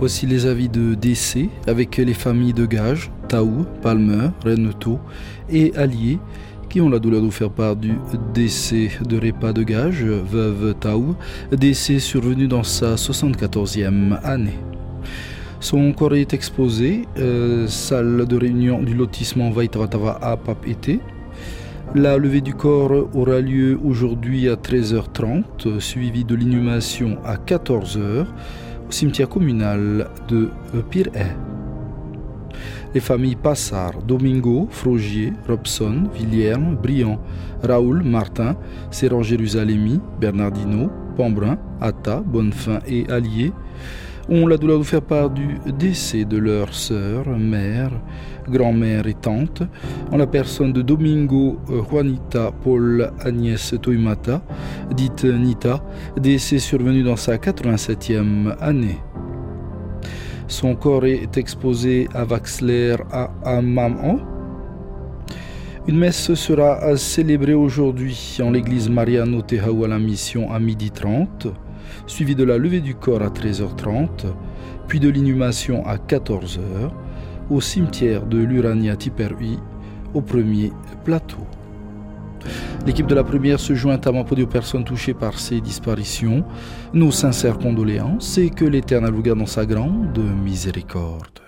Voici les avis de décès avec les familles de Gage, Taou, Palmer, Reneto et Allier qui ont la douleur de faire part du décès de Répa de Gage, veuve Taou, décès survenu dans sa 74e année. Son corps est exposé, euh, salle de réunion du lotissement Vaitavatava à Papété. La levée du corps aura lieu aujourd'hui à 13h30, suivie de l'inhumation à 14h cimetière communal de Pirey. Les familles Passard, Domingo, Frogier, Robson, Villiers, Briand, Raoul, Martin, Séran Jérusalemi, Bernardino, Pambrin, Atta, Bonnefin et Allier ont la douleur de faire part du décès de leur sœur, mère, grand-mère et tante, en la personne de Domingo Juanita Paul Agnès Toimata, dite Nita, décès survenu dans sa 87e année. Son corps est exposé à Vaxler à Amman. Une messe sera célébrée aujourd'hui en l'église Mariano Tehaou à la mission à 12h30 suivi de la levée du corps à 13h30, puis de l'inhumation à 14h au cimetière de l'Urania Tiperui au premier plateau. L'équipe de la première se joint à pour aux personnes touchées par ces disparitions. Nos sincères condoléances et que l'Éternel vous garde dans sa grande miséricorde.